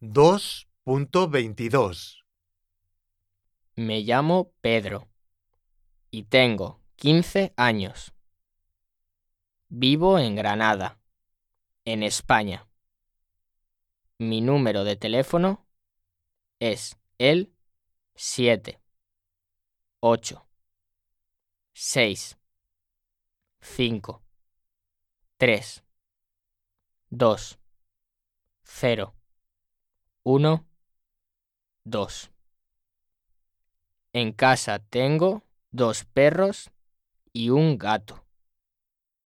2.22 Me llamo Pedro y tengo 15 años. Vivo en Granada, en España. Mi número de teléfono es el 7 8 6 5 3 2 0 1 2 En casa tengo dos perros y un gato.